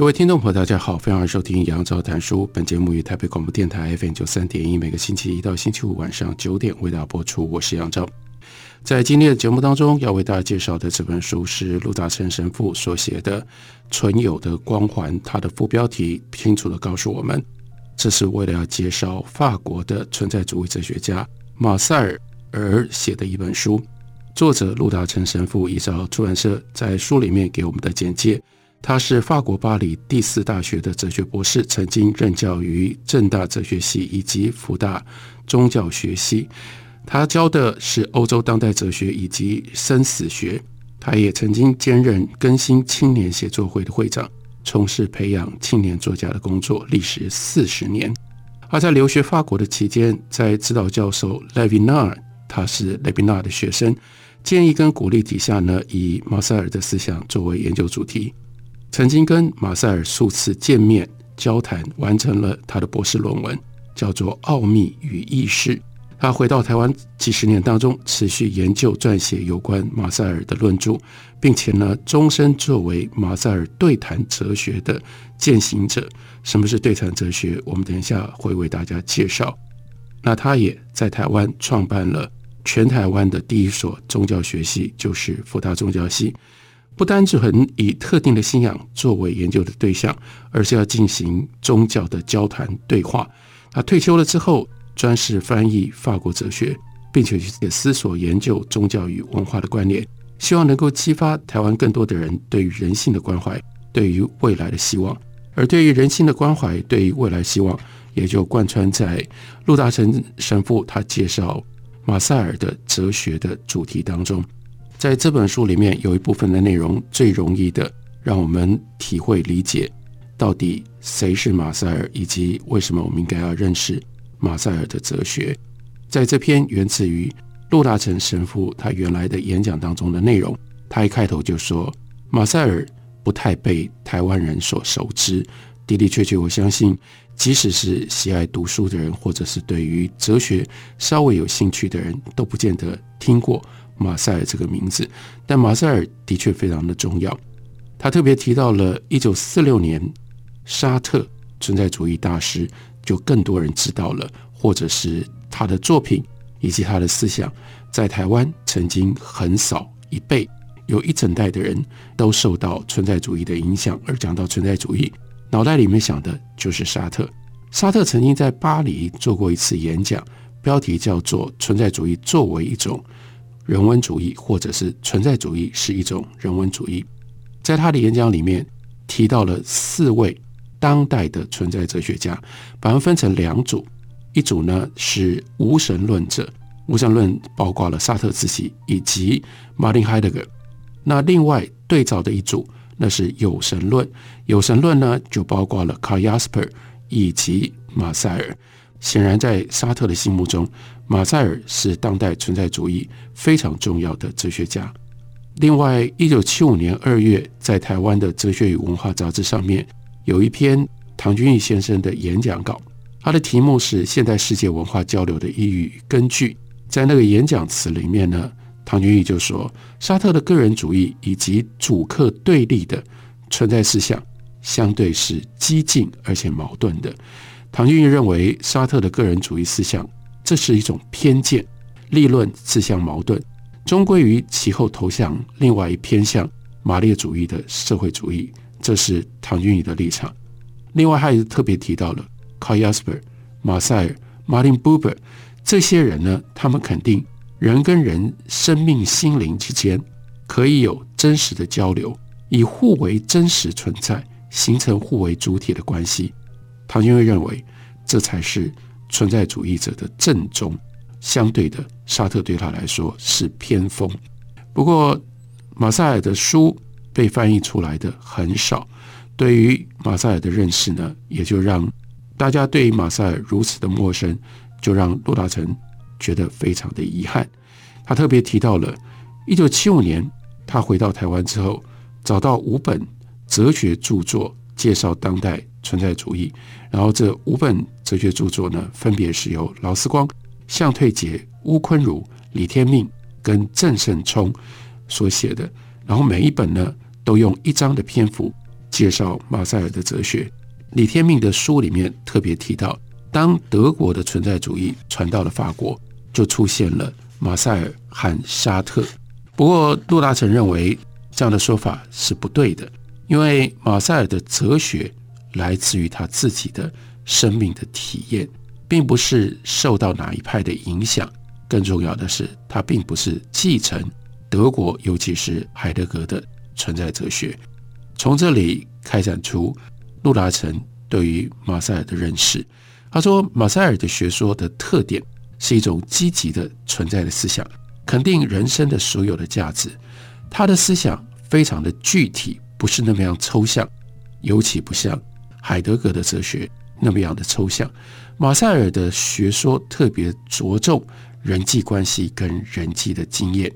各位听众朋友，大家好，欢迎收听杨照谈书。本节目于台北广播电台 FM 九三点一，每个星期一到星期五晚上九点为大家播出。我是杨照。在今天的节目当中，要为大家介绍的这本书是陆大成神父所写的《存有的光环》。它的副标题清楚地告诉我们，这是为了要介绍法国的存在主义哲学家马塞尔而写的一本书。作者陆大成神父依照出版社在书里面给我们的简介。他是法国巴黎第四大学的哲学博士，曾经任教于政大哲学系以及福大宗教学系。他教的是欧洲当代哲学以及生死学。他也曾经兼任更新青年写作会的会长，从事培养青年作家的工作，历时四十年。而在留学法国的期间，在指导教授雷维纳，他是雷维纳的学生，建议跟鼓励底下呢，以马塞尔的思想作为研究主题。曾经跟马塞尔数次见面交谈，完成了他的博士论文，叫做《奥秘与意识》。他回到台湾几十年当中，持续研究撰写有关马塞尔的论著，并且呢，终身作为马塞尔对谈哲学的践行者。什么是对谈哲学？我们等一下会为大家介绍。那他也在台湾创办了全台湾的第一所宗教学系，就是福大宗教系。不单只很以特定的信仰作为研究的对象，而是要进行宗教的交谈对话。他退休了之后，专事翻译法国哲学，并且也思索研究宗教与文化的关联，希望能够激发台湾更多的人对于人性的关怀，对于未来的希望。而对于人性的关怀，对于未来希望，也就贯穿在陆大成神父他介绍马塞尔的哲学的主题当中。在这本书里面，有一部分的内容最容易的让我们体会理解，到底谁是马塞尔，以及为什么我们应该要认识马塞尔的哲学。在这篇源自于陆大成神父他原来的演讲当中的内容，他一开头就说，马塞尔不太被台湾人所熟知。的的确确，我相信，即使是喜爱读书的人，或者是对于哲学稍微有兴趣的人，都不见得听过。马塞尔这个名字，但马塞尔的确非常的重要。他特别提到了一九四六年沙特存在主义大师，就更多人知道了，或者是他的作品以及他的思想，在台湾曾经横扫一辈，有一整代的人都受到存在主义的影响。而讲到存在主义，脑袋里面想的就是沙特。沙特曾经在巴黎做过一次演讲，标题叫做《存在主义作为一种》。人文主义，或者是存在主义，是一种人文主义。在他的演讲里面提到了四位当代的存在哲学家，把他们分成两组，一组呢是无神论者，无神论包括了萨特自己以及马丁海德格。那另外对照的一组，那是有神论，有神论呢就包括了卡亚斯珀以及马塞尔。显然，在沙特的心目中，马塞尔是当代存在主义非常重要的哲学家。另外，一九七五年二月，在台湾的《哲学与文化》杂志上面有一篇唐君毅先生的演讲稿，他的题目是“现代世界文化交流的意义与根据”。在那个演讲词里面呢，唐君毅就说，沙特的个人主义以及主客对立的存在思想，相对是激进而且矛盾的。唐君毅认为，沙特的个人主义思想，这是一种偏见，立论自相矛盾，终归于其后投向另外一偏向马列主义的社会主义。这是唐君毅的立场。另外，他也特别提到了卡亚斯珀、马塞尔、马丁·布伯这些人呢，他们肯定人跟人生命心灵之间可以有真实的交流，以互为真实存在，形成互为主体的关系。唐君毅认为，这才是存在主义者的正宗。相对的，沙特对他来说是偏锋。不过，马赛尔的书被翻译出来的很少，对于马赛尔的认识呢，也就让大家对于马赛尔如此的陌生，就让陆大成觉得非常的遗憾。他特别提到了一九七五年，他回到台湾之后，找到五本哲学著作介绍当代存在主义，然后这五本哲学著作呢，分别是由劳思光、向退杰、乌坤儒、李天命跟郑胜聪所写的，然后每一本呢，都用一章的篇幅介绍马赛尔的哲学。李天命的书里面特别提到，当德国的存在主义传到了法国，就出现了马赛尔和沙特。不过陆大成认为这样的说法是不对的，因为马赛尔的哲学来自于他自己的生命的体验，并不是受到哪一派的影响。更重要的是，他并不是继承德国，尤其是海德格的存在哲学。从这里开展出陆达成对于马赛尔的认识。他说，马赛尔的学说的特点是一种积极的存在的思想，肯定人生的所有的价值。他的思想非常的具体，不是那么样抽象，尤其不像海德格的哲学那么样的抽象。马赛尔的学说特别着重。人际关系跟人际的经验，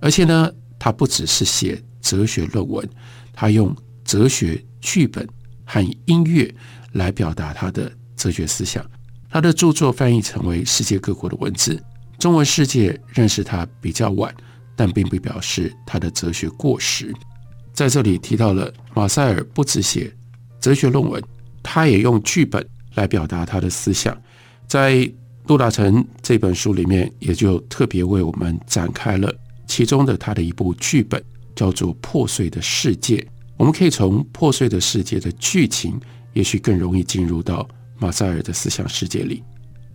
而且呢，他不只是写哲学论文，他用哲学剧本和音乐来表达他的哲学思想。他的著作翻译成为世界各国的文字，中文世界认识他比较晚，但并不表示他的哲学过时。在这里提到了马赛尔不只写哲学论文，他也用剧本来表达他的思想，在。陆大成这本书里面也就特别为我们展开了其中的他的一部剧本，叫做《破碎的世界》。我们可以从《破碎的世界》的剧情，也许更容易进入到马赛尔的思想世界里。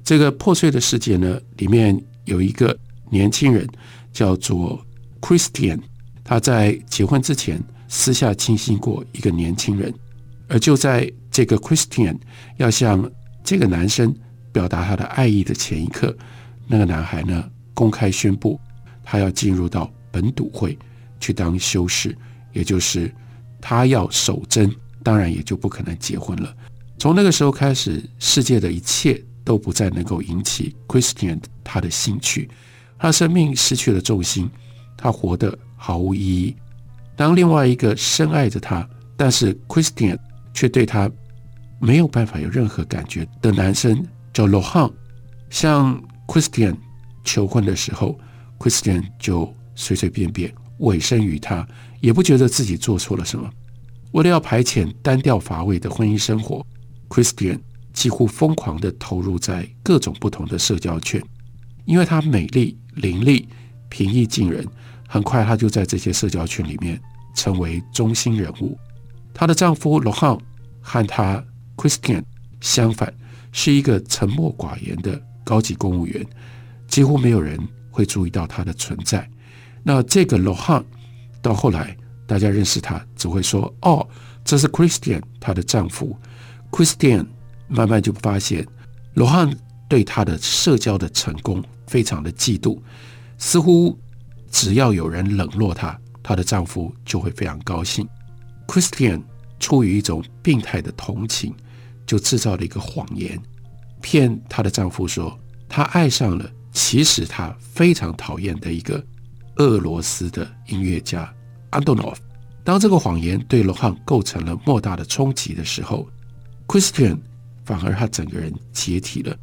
这个破碎的世界呢，里面有一个年轻人叫做 Christian，他在结婚之前私下倾心过一个年轻人，而就在这个 Christian 要向这个男生。表达他的爱意的前一刻，那个男孩呢，公开宣布他要进入到本笃会去当修士，也就是他要守贞，当然也就不可能结婚了。从那个时候开始，世界的一切都不再能够引起 Christian 他的兴趣，他生命失去了重心，他活得毫无意义。当另外一个深爱着他，但是 Christian 却对他没有办法有任何感觉的男生。叫罗汉，向 Christian 求婚的时候，Christian 就随随便便委身于他，也不觉得自己做错了什么。为了要排遣单调乏味的婚姻生活，Christian 几乎疯狂地投入在各种不同的社交圈，因为她美丽伶俐、平易近人，很快她就在这些社交圈里面成为中心人物。她的丈夫罗汉和她 Christian 相反。是一个沉默寡言的高级公务员，几乎没有人会注意到他的存在。那这个罗汉到后来，大家认识他，只会说：“哦，这是 Christian，她的丈夫。” Christian 慢慢就发现罗汉对她的社交的成功非常的嫉妒，似乎只要有人冷落她，她的丈夫就会非常高兴。Christian 出于一种病态的同情。就制造了一个谎言，骗她的丈夫说她爱上了其实她非常讨厌的一个俄罗斯的音乐家安东诺夫。当这个谎言对罗汉构成了莫大的冲击的时候，Christian 反而他整个人解体了，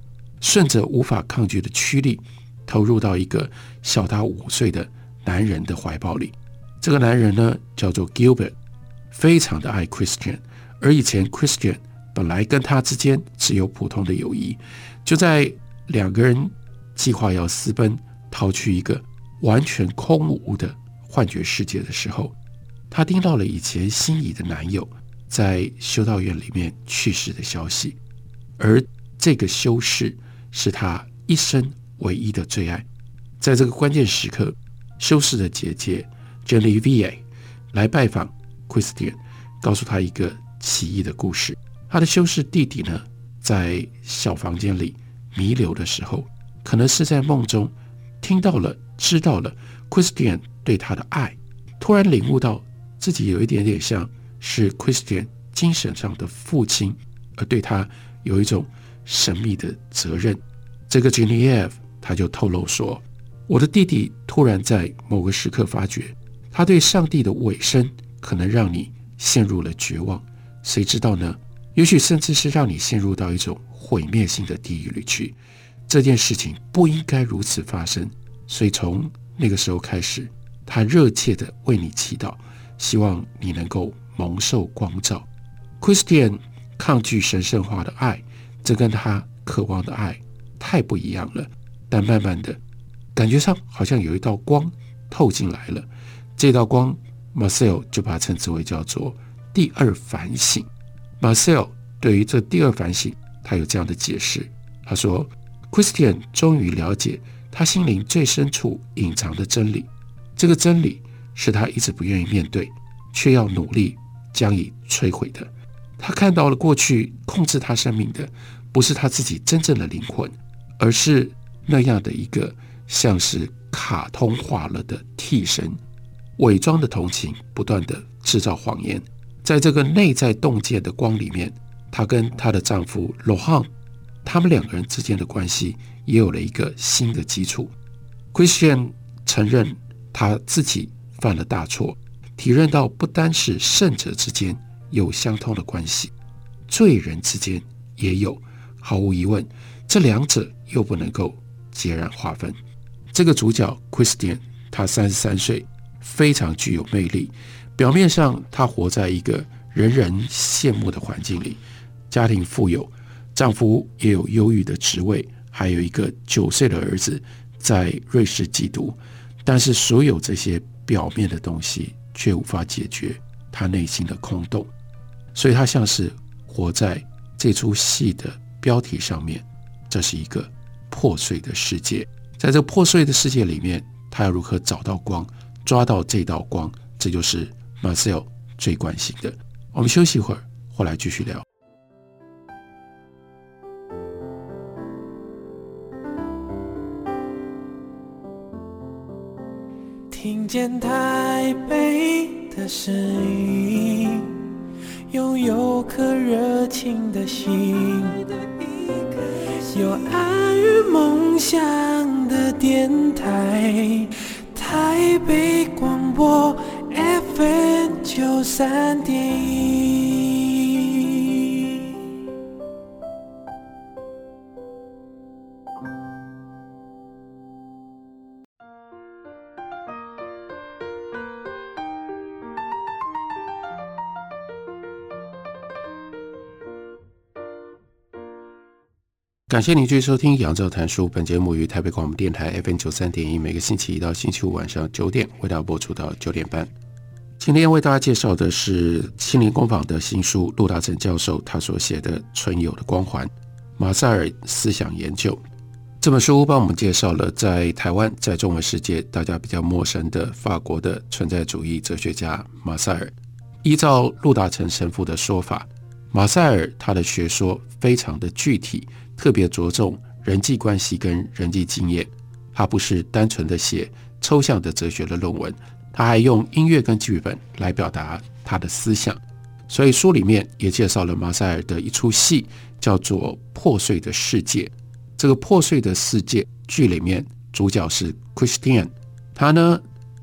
顺着无法抗拒的驱力，投入到一个小他五岁的男人的怀抱里。这个男人呢叫做 Gilbert，非常的爱 Christian，而以前 Christian。本来跟他之间只有普通的友谊，就在两个人计划要私奔，逃去一个完全空无的幻觉世界的时候，他听到了以前心仪的男友在修道院里面去世的消息，而这个修士是他一生唯一的最爱。在这个关键时刻，修士的姐姐 Genevieve 来拜访 Christian，告诉他一个奇异的故事。他的修士弟弟呢，在小房间里弥留的时候，可能是在梦中听到了、知道了 Christian 对他的爱，突然领悟到自己有一点点像是 Christian 精神上的父亲，而对他有一种神秘的责任。这个 Genevieve 他就透露说：“我的弟弟突然在某个时刻发觉，他对上帝的委身可能让你陷入了绝望。谁知道呢？也许甚至是让你陷入到一种毁灭性的地狱里去。这件事情不应该如此发生。所以从那个时候开始。”他热切地为你祈祷，希望你能够蒙受光照。Christian 抗拒神圣化的爱，这跟他渴望的爱太不一样了。但慢慢的，感觉上好像有一道光透进来了。这道光，Marcel 就把它称之为叫做第二反省。Marcel 对于这第二反省，他有这样的解释。他说，Christian 终于了解他心灵最深处隐藏的真理。这个真理是他一直不愿意面对，却要努力将以摧毁的。他看到了过去控制他生命的，不是他自己真正的灵魂，而是那样的一个像是卡通化了的替身，伪装的同情，不断地制造谎言。在这个内在洞见的光里面，她跟她的丈夫罗汉，他们两个人之间的关系也有了一个新的基础。Christian 承认。他自己犯了大错，体认到不单是圣者之间有相通的关系，罪人之间也有。毫无疑问，这两者又不能够截然划分。这个主角 Christian，他三十三岁，非常具有魅力。表面上，他活在一个人人羡慕的环境里，家庭富有，丈夫也有优裕的职位，还有一个九岁的儿子在瑞士寄读。但是所有这些表面的东西却无法解决他内心的空洞，所以他像是活在这出戏的标题上面。这是一个破碎的世界，在这破碎的世界里面，他要如何找到光，抓到这道光？这就是 Marcel 最关心的。我们休息一会儿，回来继续聊。听见台北的声音，拥有颗热情的心，有爱与梦想的电台，台北广播 FM 九三点感谢您继续收听《杨照谈书》。本节目于台北广播电台 FM 九三点一，每个星期一到星期五晚上九点为大家播出到九点半。今天为大家介绍的是心灵工坊的新书，陆大成教授他所写的《存有的光环：马塞尔思想研究》这本书，帮我们介绍了在台湾、在中文世界大家比较陌生的法国的存在主义哲学家马塞尔。依照陆大成神父的说法，马塞尔他的学说非常的具体。特别着重人际关系跟人际经验，他不是单纯的写抽象的哲学的论文，他还用音乐跟剧本来表达他的思想。所以书里面也介绍了马塞尔的一出戏，叫做《破碎的世界》。这个破碎的世界剧里面主角是 Christian，他呢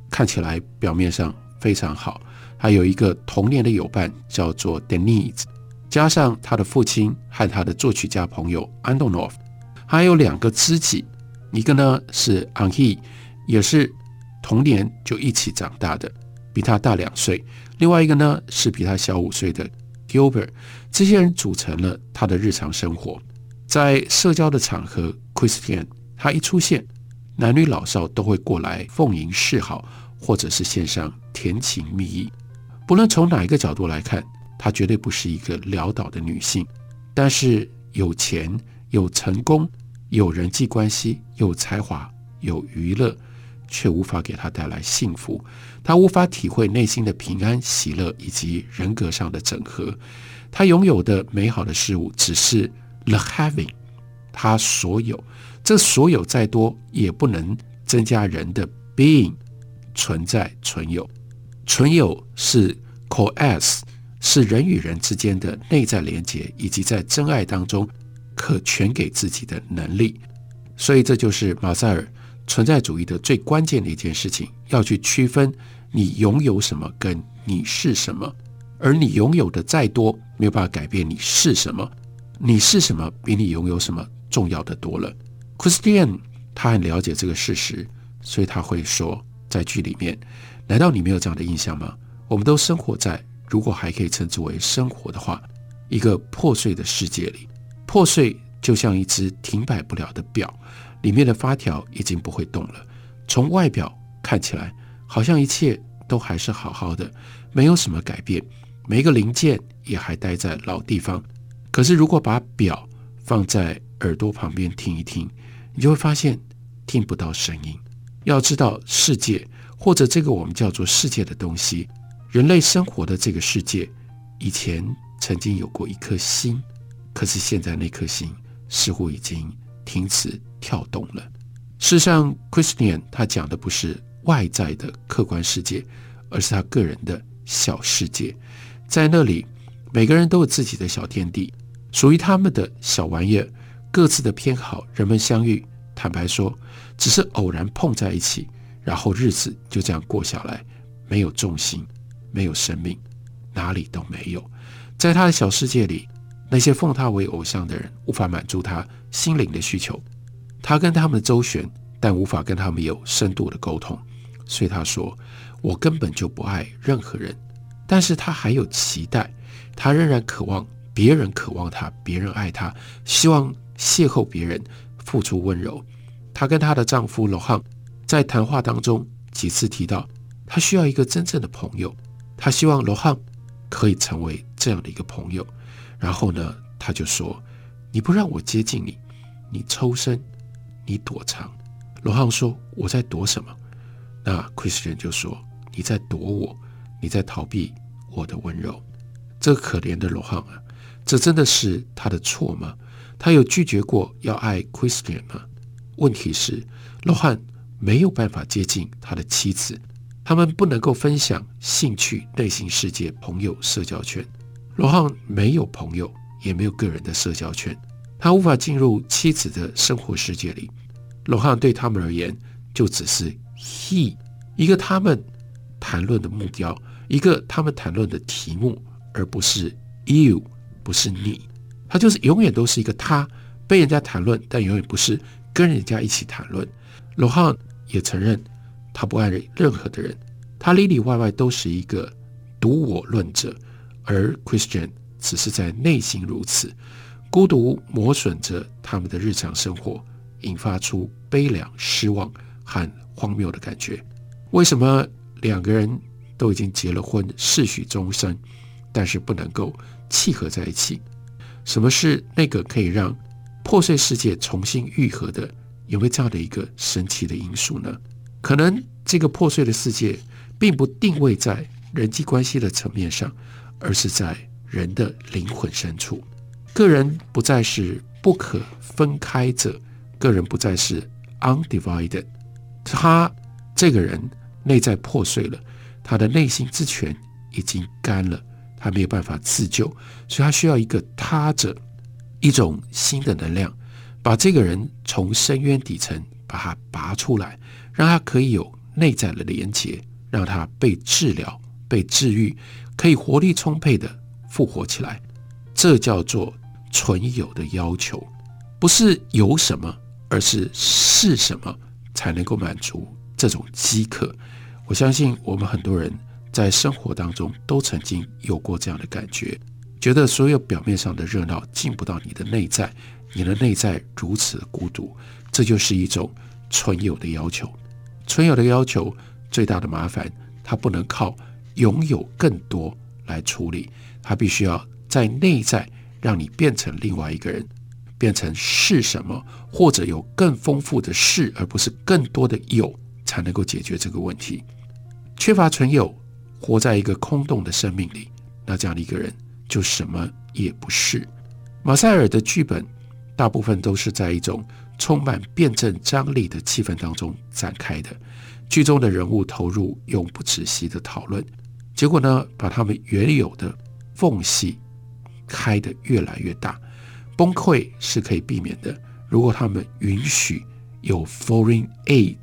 看起来表面上非常好，还有一个童年的友伴叫做 Denise。加上他的父亲和他的作曲家朋友安东诺夫，还有两个知己，一个呢是安希，也是童年就一起长大的，比他大两岁；另外一个呢是比他小五岁的 Gilbert。这些人组成了他的日常生活。在社交的场合，Christian 他一出现，男女老少都会过来奉迎示好，或者是献上甜情蜜意。不论从哪一个角度来看。她绝对不是一个潦倒的女性，但是有钱、有成功、有人际关系、有才华、有娱乐，却无法给她带来幸福。她无法体会内心的平安、喜乐以及人格上的整合。她拥有的美好的事物只是 the having，她所有，这所有再多也不能增加人的 being 存在存有。存有是 coerce，是人与人之间的内在连结，以及在真爱当中可全给自己的能力。所以这就是马塞尔存在主义的最关键的一件事情，要去区分你拥有什么跟你是什么。而你拥有的再多，没有办法改变你是什么。你是什么，比你拥有什么重要的多了。Christian 他很了解这个事实，所以他会说，在剧里面，难道你没有这样的印象吗？我们都生活在，如果还可以称之为生活的话，一个破碎的世界里。破碎就像一只停摆不了的表，里面的发条已经不会动了。从外表看起来，好像一切都还是好好的，没有什么改变。每一个零件也还待在老地方，可是如果把表放在耳朵旁边听一听，你就会发现听不到声音。要知道，世界或者这个我们叫做世界的东西，人类生活的这个世界，以前曾经有过一颗心，可是现在那颗心似乎已经停止跳动了。事实上，Christian 他讲的不是外在的客观世界，而是他个人的小世界。在那里，每个人都有自己的小天地，属于他们的小玩意儿，各自的偏好。人们相遇，坦白说，只是偶然碰在一起，然后日子就这样过下来，没有重心，没有生命，哪里都没有。在他的小世界里，那些奉他为偶像的人无法满足他心灵的需求，他跟他们周旋，但无法跟他们有深度的沟通。所以他说：“我根本就不爱任何人。”但是他还有期待，他仍然渴望别人渴望他，别人爱他，希望邂逅别人，付出温柔。她跟她的丈夫罗汉在谈话当中几次提到，她需要一个真正的朋友，他希望罗汉可以成为这样的一个朋友。然后呢，他就说：“你不让我接近你，你抽身，你躲藏。”罗汉说：“我在躲什么？”那 Christian 就说：“你在躲我。”你在逃避我的温柔，这可怜的罗汉啊，这真的是他的错吗？他有拒绝过要爱 Christian 吗？问题是，罗汉没有办法接近他的妻子，他们不能够分享兴趣、内心世界、朋友、社交圈。罗汉没有朋友，也没有个人的社交圈，他无法进入妻子的生活世界里。罗汉对他们而言，就只是 he，一个他们谈论的目标。一个他们谈论的题目，而不是 you，不是你，他就是永远都是一个他被人家谈论，但永远不是跟人家一起谈论。罗汉也承认他不爱任何的人，他里里外外都是一个独我论者，而 Christian 只是在内心如此，孤独磨损着他们的日常生活，引发出悲凉、失望和荒谬的感觉。为什么两个人？都已经结了婚，誓许终身，但是不能够契合在一起。什么是那个可以让破碎世界重新愈合的？有没有这样的一个神奇的因素呢？可能这个破碎的世界并不定位在人际关系的层面上，而是在人的灵魂深处。个人不再是不可分开者，个人不再是 undivided。他这个人内在破碎了。他的内心之泉已经干了，他没有办法自救，所以他需要一个他者，一种新的能量，把这个人从深渊底层把他拔出来，让他可以有内在的连接，让他被治疗、被治愈，可以活力充沛的复活起来。这叫做存有的要求，不是有什么，而是是什么才能够满足这种饥渴。我相信我们很多人在生活当中都曾经有过这样的感觉，觉得所有表面上的热闹进不到你的内在，你的内在如此孤独，这就是一种存有的要求。存有的要求最大的麻烦，它不能靠拥有更多来处理，它必须要在内在让你变成另外一个人，变成是什么，或者有更丰富的是，而不是更多的有，才能够解决这个问题。缺乏存有，活在一个空洞的生命里，那这样的一个人就什么也不是。马塞尔的剧本大部分都是在一种充满辩证张力的气氛当中展开的。剧中的人物投入永不止息的讨论，结果呢，把他们原有的缝隙开得越来越大。崩溃是可以避免的，如果他们允许有 foreign aid，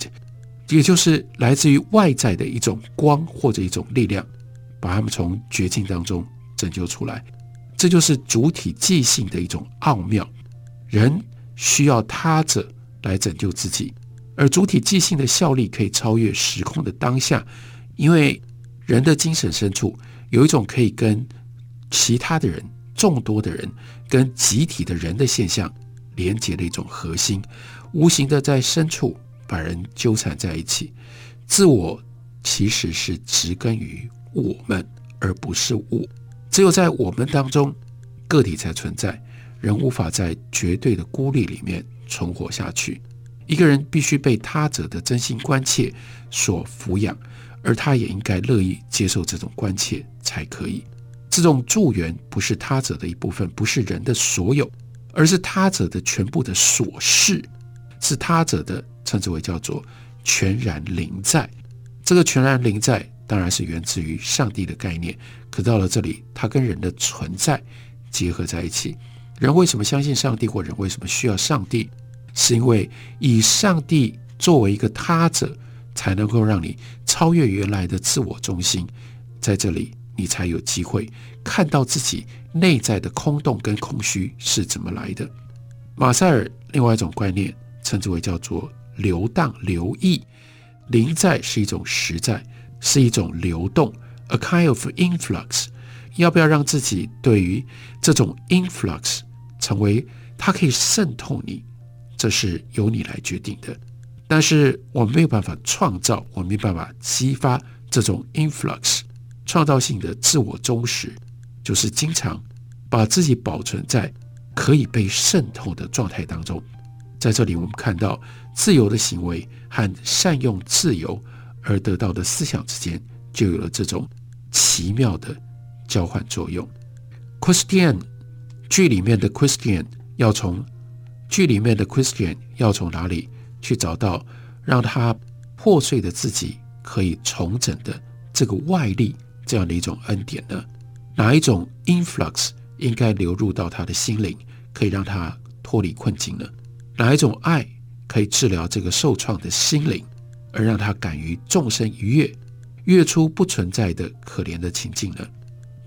也就是来自于外在的一种光或者一种力量，把他们从绝境当中拯救出来。这就是主体即兴的一种奥妙。人需要他者来拯救自己。而主体即兴的效力可以超越时空的当下，因为人的精神深处有一种可以跟其他的人、众多的人、跟集体的人的现象连接的一种核心，无形的在深处把人纠缠在一起。自我其实是植根于我们，而不是我。只有在我们当中，个体才存在，人无法在绝对的孤立里面存活下去。一个人必须被他者的真心关切所抚养，而他也应该乐意接受这种关切才可以。这种助缘不是他者的一部分，不是人的所有，而是他者的全部的所事，是他者的，称之为叫做全然临在。这个全然临在当然是源自于上帝的概念，可到了这里，它跟人的存在结合在一起。人为什么相信上帝，或人为什么需要上帝？是因为以上帝作为一个他者，才能够让你超越原来的自我中心，在这里你才有机会看到自己内在的空洞跟空虚是怎么来的。马塞尔另外一种观念称之为叫做流荡流溢，临在是一种实在，是一种流动，a kind of influx。要不要让自己对于这种 influx 成为它可以渗透你？这是由你来决定的，但是我没有办法创造，我没办法激发这种 influx 创造性的自我忠实，就是经常把自己保存在可以被渗透的状态当中。在这里，我们看到自由的行为和善用自由而得到的思想之间，就有了这种奇妙的交换作用。Christian 剧里面的 Christian 要从。剧里面的 Christian 要从哪里去找到让他破碎的自己可以重整的这个外力这样的一种恩典呢？哪一种 influx 应该流入到他的心灵，可以让他脱离困境呢？哪一种爱可以治疗这个受创的心灵，而让他敢于纵身一跃，跃出不存在的可怜的情境呢？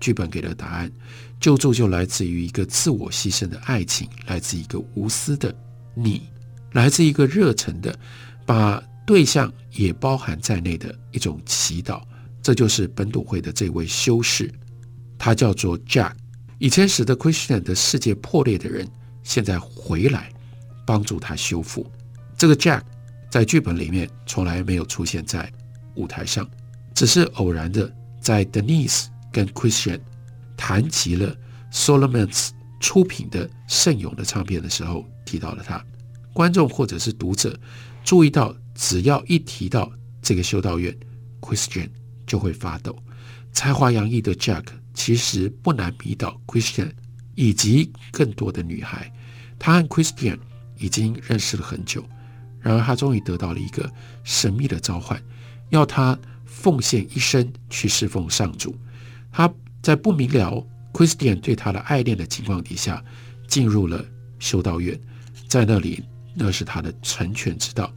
剧本给了答案。救助就来自于一个自我牺牲的爱情，来自一个无私的你，来自一个热忱的把对象也包含在内的一种祈祷。这就是本笃会的这位修士，他叫做 Jack。以前使得 Christian 的世界破裂的人，现在回来帮助他修复。这个 Jack 在剧本里面从来没有出现在舞台上，只是偶然的在 Denise 跟 Christian。谈及了 Solomons 出品的圣咏的唱片的时候，提到了他。观众或者是读者注意到，只要一提到这个修道院，Christian 就会发抖。才华洋溢的 Jack 其实不难迷倒 Christian 以及更多的女孩。他和 Christian 已经认识了很久，然而他终于得到了一个神秘的召唤，要他奉献一生去侍奉上主。他。在不明了 Christian 对他的爱恋的情况底下，进入了修道院，在那里，那是他的成全之道。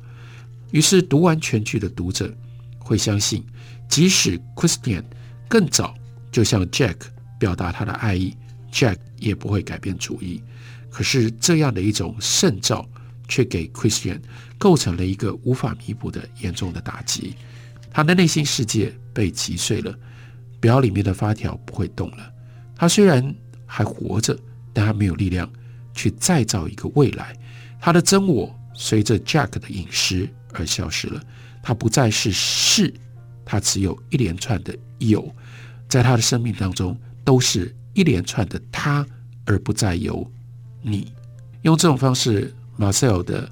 于是读完全剧的读者会相信，即使 Christian 更早就向 Jack 表达他的爱意，Jack 也不会改变主意。可是这样的一种圣召，却给 Christian 构成了一个无法弥补的严重的打击，他的内心世界被击碎了。表里面的发条不会动了。他虽然还活着，但他没有力量去再造一个未来。他的真我随着 Jack 的饮食而消失了。他不再是是，他只有一连串的有。在他的生命当中，都是一连串的他，而不再有你。用这种方式，马塞尔的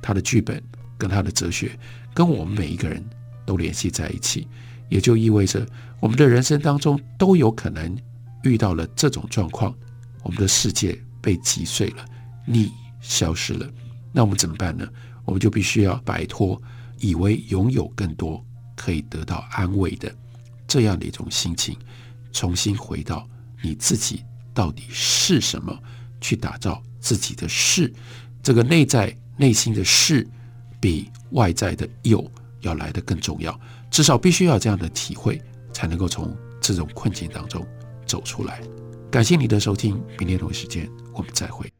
他的剧本跟他的哲学，跟我们每一个人都联系在一起。也就意味着，我们的人生当中都有可能遇到了这种状况，我们的世界被击碎了，你消失了，那我们怎么办呢？我们就必须要摆脱以为拥有更多可以得到安慰的这样的一种心情，重新回到你自己到底是什么，去打造自己的是。这个内在内心的是比外在的有要来得更重要。至少必须要这样的体会，才能够从这种困境当中走出来。感谢你的收听，明天同一时间我们再会。